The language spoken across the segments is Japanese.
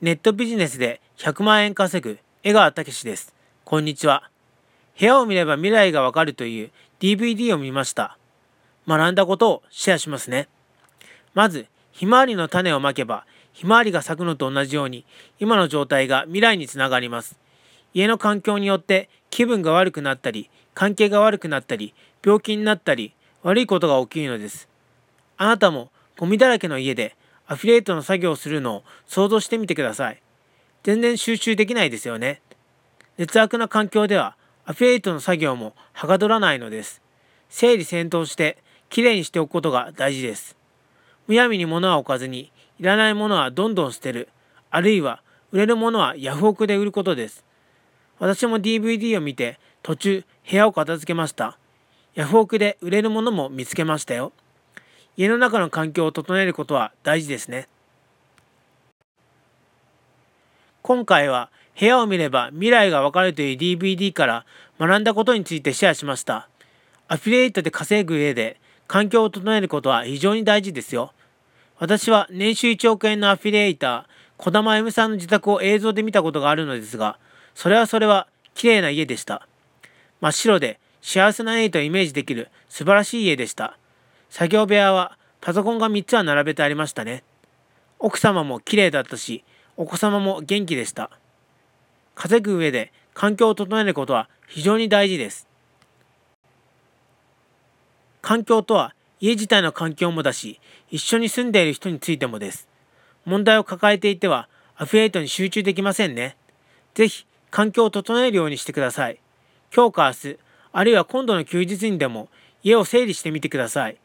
ネットビジネスで100万円稼ぐ江川武です。こんにちは。部屋を見れば未来がわかるという DVD を見ました。学んだことをシェアしますね。まず、ひまわりの種をまけば、ひまわりが咲くのと同じように、今の状態が未来につながります。家の環境によって気分が悪くなったり、関係が悪くなったり、病気になったり、悪いことが起きるのです。あなたもゴミだらけの家でアフィリエイトの作業をするのを想像してみてください。全然集中できないですよね。劣悪な環境ではアフィリエイトの作業もはかどらないのです。整理整頓してきれいにしておくことが大事です。むやみに物は置かずに、いらないものはどんどん捨てる。あるいは売れるものはヤフオクで売ることです。私も DVD を見て途中部屋を片付けました。ヤフオクで売れるものも見つけましたよ。家の中の環境を整えることは大事ですね。今回は部屋を見れば未来がわかるという DVD から学んだことについてシェアしました。アフィリエイトで稼ぐ上で環境を整えることは非常に大事ですよ。私は年収1億円のアフィリエイター、小玉 M さんの自宅を映像で見たことがあるのですが、それはそれは綺麗な家でした。真っ白で幸せな家とイメージできる素晴らしい家でした。作業部屋はパソコンが3つは並べてありましたね。奥様も綺麗だったし、お子様も元気でした。稼ぐ上で環境を整えることは非常に大事です。環境とは家自体の環境もだし、一緒に住んでいる人についてもです。問題を抱えていてはアフィリエイトに集中できませんね。ぜひ環境を整えるようにしてください。今日か明日、あるいは今度の休日にでも家を整理してみてください。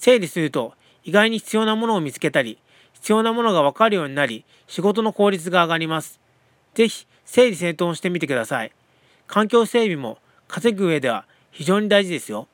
整理すると意外に必要なものを見つけたり、必要なものがわかるようになり、仕事の効率が上がります。ぜひ整理整頓してみてください。環境整備も稼ぐ上では非常に大事ですよ。